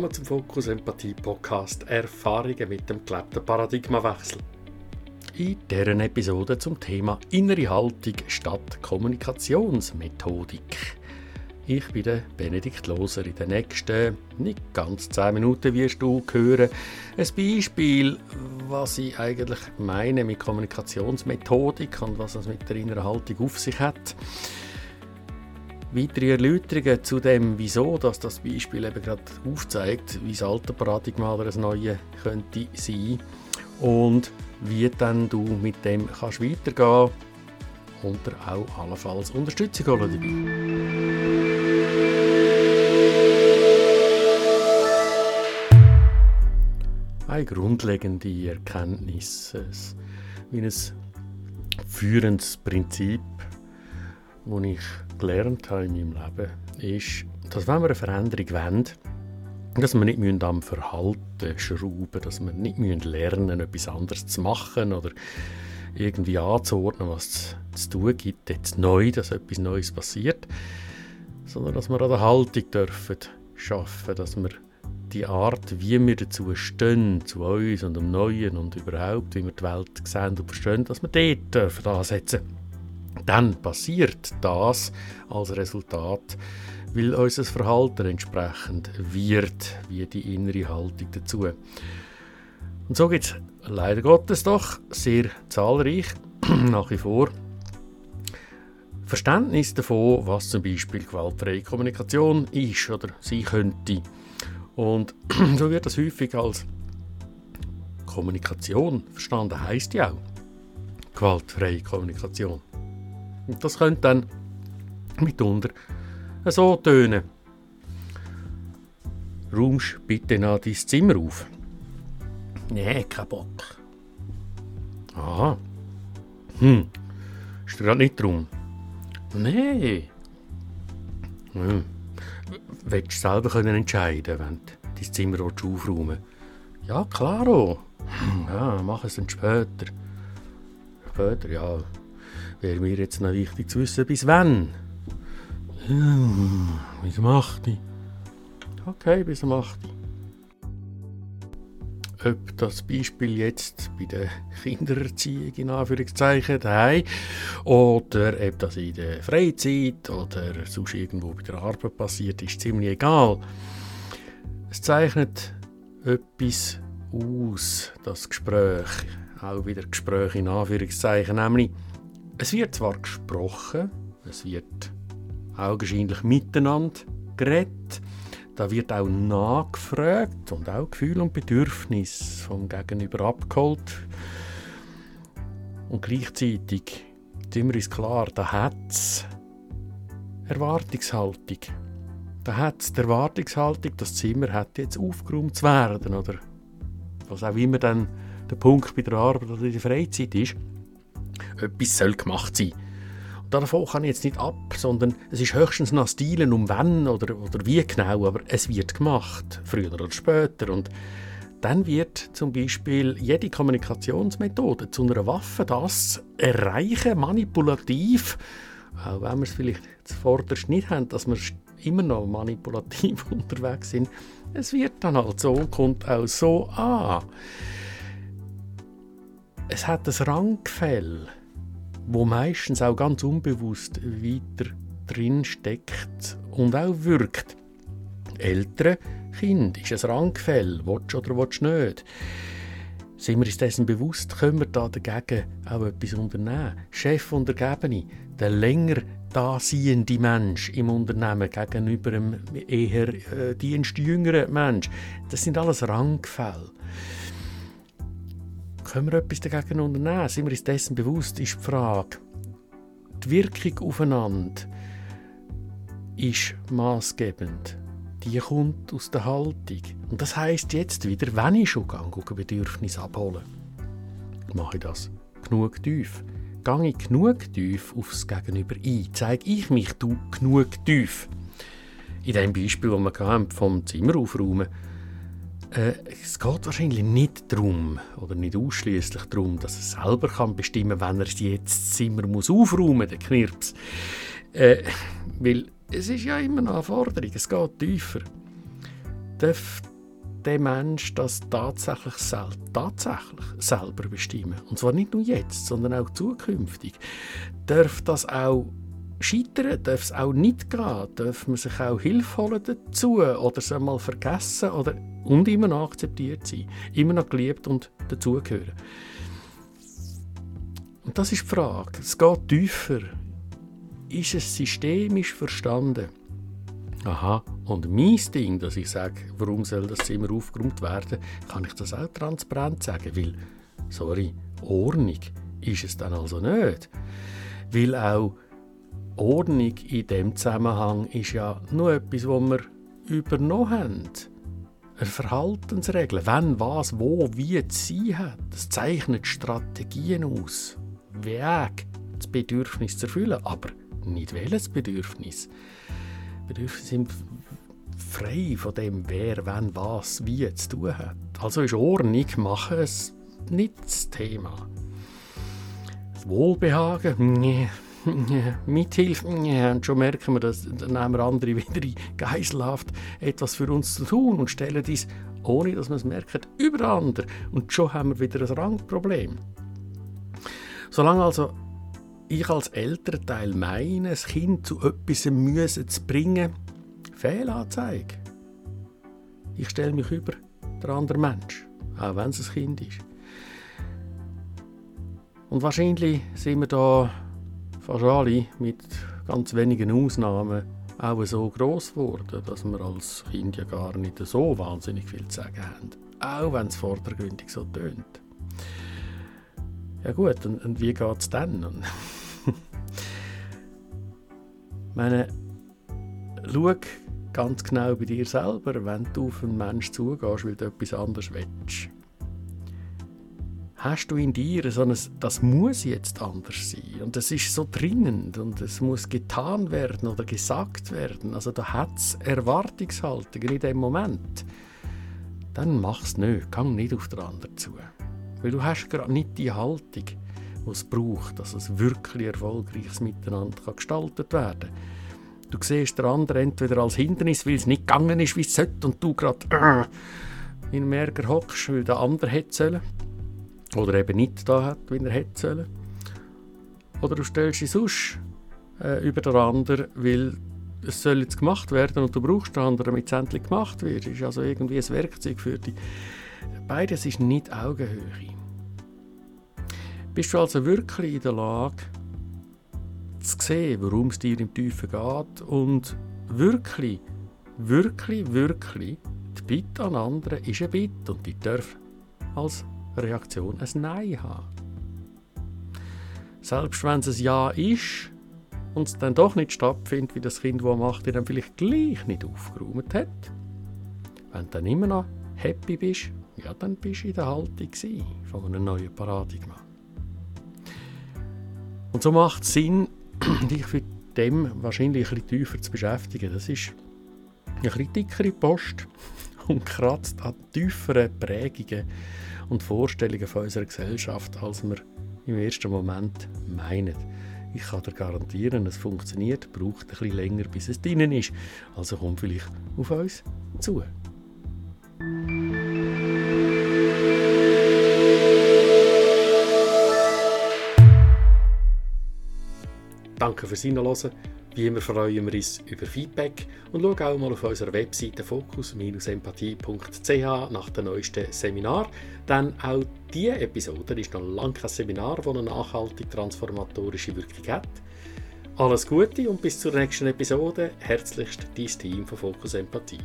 Willkommen zum Fokus Empathie Podcast Erfahrungen mit dem gelebten Paradigmawechsel. In dieser Episode zum Thema innere Haltung statt Kommunikationsmethodik. Ich bin der Benedikt Loser. In den nächsten nicht ganz 10 Minuten wirst du hören ein Beispiel, was ich eigentlich meine mit Kommunikationsmethodik und was es mit der inneren Haltung auf sich hat weitere Erläuterungen zu dem, wieso dass das Beispiel eben gerade aufzeigt, wie das alte Paradigma oder das neue könnte sein und wie dann du mit dem kannst weitergehen und dir auch allenfalls Unterstützung holen dabei. Eine grundlegende Erkenntnis, wie ein führendes Prinzip, das ich gelernt habe in meinem Leben, ist, dass wenn wir eine Veränderung wollen, dass wir nicht am Verhalten schrauben dass wir nicht lernen etwas anderes zu machen oder irgendwie anzuordnen, was es zu tun gibt, jetzt neu, dass etwas Neues passiert, sondern dass wir an der Haltung dürfen schaffen, dass wir die Art, wie wir dazu stehen, zu uns und dem Neuen und überhaupt, wie wir die Welt sehen und verstehen, dass wir dort ansetzen. dürfen dann passiert das als Resultat, weil unser Verhalten entsprechend wird, wie die innere Haltung dazu. Und so gibt es leider Gottes doch sehr zahlreich nach wie vor Verständnis davon, was zum Beispiel gewaltfreie Kommunikation ist oder sein könnte. Und so wird das häufig als Kommunikation verstanden, heißt ja auch gewaltfreie Kommunikation. Und das könnte dann mitunter so tönen. Räumst bitte nach dein Zimmer auf. Nee, kein Bock. Aha. Hm. Ist dir gerade nicht drum? Nee. Hm. Willst du selber können entscheiden, wenn du dein Zimmer aufräumen willst? Ja, klaro. Hm, ja, mach es dann später. Später, ja. Wäre mir jetzt noch wichtig zu wissen, bis wann. Hm, bis um 8 Okay, bis um 8 ob das Beispiel jetzt bei der Kindererziehung in Anführungszeichen daheim oder ob das in der Freizeit oder sonst irgendwo bei der Arbeit passiert, ist ziemlich egal. Es zeichnet etwas aus, das Gespräch, auch wieder Gespräch in Anführungszeichen, nämlich es wird zwar gesprochen, es wird augenscheinlich miteinander geredet, da wird auch nachgefragt und auch Gefühl und Bedürfnis vom Gegenüber abgeholt. Und gleichzeitig wir uns klar, da hat es Erwartungshaltung. Da hat es die Erwartungshaltung, das Zimmer hat jetzt aufgeräumt zu werden. Oder was auch immer dann der Punkt bei der Arbeit oder in der Freizeit ist etwas soll gemacht sein. Und davon kann ich jetzt nicht ab, sondern es ist höchstens nach Stilen um wann oder, oder wie genau, aber es wird gemacht, früher oder später. Und dann wird zum Beispiel jede Kommunikationsmethode zu einer Waffe, das erreichen, manipulativ, auch wenn wir es vielleicht zuvorderst nicht haben, dass wir immer noch manipulativ unterwegs sind. Es wird dann halt so kommt auch so an. Es hat ein Ranggefälle wo meistens auch ganz unbewusst weiter drin steckt und auch wirkt. Ältere Kind ist ein Rangfell, willst oder willst nicht. Sind wir uns dessen bewusst, können wir da dagegen auch etwas unternehmen. Chef und Ergebene, der länger da siehende Mensch im Unternehmen gegenüber einem eher äh, dienstjüngeren Mensch, das sind alles Rangfälle. Können wir etwas dagegen unternehmen? Sind wir uns dessen bewusst, ist die Frage. Die Wirkung aufeinander ist maßgebend. Die kommt aus der Haltung. Und das heißt jetzt wieder, wenn ich schon gehe, Bedürfnis abholen, mache ich das genug tief. Gehe ich genug tief aufs Gegenüber ein? Zeige ich mich du genug tief? In dem Beispiel, das wir vom Zimmer aufräumen, äh, es geht wahrscheinlich nicht darum, oder nicht ausschließlich darum, dass er selber kann bestimmen kann, wenn er jetzt Zimmer muss aufräumen muss, der Knirps. Äh, weil es ist ja immer noch eine Forderung, es geht tiefer. darf der Mensch das tatsächlich, sel tatsächlich selber bestimmen. Und zwar nicht nur jetzt, sondern auch zukünftig. Darf das auch scheitern, darf es auch nicht gehen, darf man sich auch Hilfe holen dazu oder es einmal vergessen oder, und immer noch akzeptiert sein, immer noch geliebt und dazugehören. Und das ist die Frage. Es geht tiefer. Ist es systemisch verstanden? Aha, und mein Ding, dass ich sage, warum soll das Zimmer aufgeräumt werden, kann ich das auch transparent sagen, weil, sorry, Ordnung ist es dann also nicht. Weil auch Ordnung in dem Zusammenhang ist ja nur etwas, was wir übernommen haben. Eine Verhaltensregel, wenn, was, wo, wie zu sein hat. Das zeichnet Strategien aus. Weg, das Bedürfnis zu erfüllen, aber nicht welches Bedürfnis. Bedürfnisse sind frei von dem, wer, wenn, was, wie zu tun hat. Also ist Ordnung machen es nicht das Thema. Das Wohlbehagen, nee, Mithilfe, und schon merken wir, dass dann nehmen wir andere wieder in Geiselhaft etwas für uns zu tun und stellen dies, ohne dass man es merkt, über andere. Und schon haben wir wieder ein Rangproblem. Solange also ich als Elternteil meine, das Kind zu etwas müssen zu bringen, Fehlanzeige. Ich stelle mich über den anderen Mensch, auch wenn es ein Kind ist. Und wahrscheinlich sind wir da fast alle mit ganz wenigen Ausnahmen auch so groß geworden, dass wir als Kind ja gar nicht so wahnsinnig viel zu sagen haben. Auch wenn es vordergründig so tönt. Ja gut, und, und wie geht es dann? meine, schau ganz genau bei dir selber, wenn du auf einen Menschen zugehst, weil du etwas anderes willst. Hast du in dir so ein, das muss jetzt anders sein und das ist so dringend und es muss getan werden oder gesagt werden. Also da hat es Erwartungshaltungen in dem Moment. Dann mach es nicht, gang nicht auf den anderen zu. Weil du hast gerade nicht die Haltung, die es braucht, dass es wirklich erfolgreiches Miteinander gestaltet werden kann. Du siehst den anderen entweder als Hindernis, weil es nicht gegangen ist, wie es sollte, und du gerade äh, in einem Ärger hockst, weil der andere hätte sollen. Oder eben nicht da hat, wie er hätte sollen. Oder du stellst dich sonst äh, über den anderen, weil es soll jetzt gemacht werden und du brauchst den anderen, damit es endlich gemacht wird. Das ist also irgendwie ein Werkzeug für dich. Beides ist nicht Augenhöhe. Bist du also wirklich in der Lage, zu sehen, worum es dir im Tiefen geht und wirklich, wirklich, wirklich, die Bitte an andere ist eine Bitte und die darf als Reaktion ein Nein haben. Selbst wenn es ein Ja ist und es dann doch nicht stattfindet, wie das Kind, das macht, dann vielleicht gleich nicht aufgeräumt hat, wenn du dann immer noch happy bist, ja, dann bist du in der Haltung von einem neuen Paradigma. Und so macht es Sinn, dich mit dem wahrscheinlich ein bisschen tiefer zu beschäftigen. Das ist eine bisschen dickere Post und kratzt an tieferen Prägungen und Vorstellungen von unserer Gesellschaft, als wir im ersten Moment meinen. Ich kann dir garantieren, es funktioniert, braucht bisschen länger, bis es drinnen ist. Also komm vielleicht auf uns zu. Danke fürs Hinhören. Wie immer freuen wir uns über Feedback und schau auch mal auf unserer Webseite fokus-empathie.ch nach dem neuesten Seminar. Denn auch diese Episode ist noch lange kein Seminar, das eine nachhaltig transformatorische Wirkung hat. Alles Gute und bis zur nächsten Episode. Herzlichst dein Team von Fokus Empathie.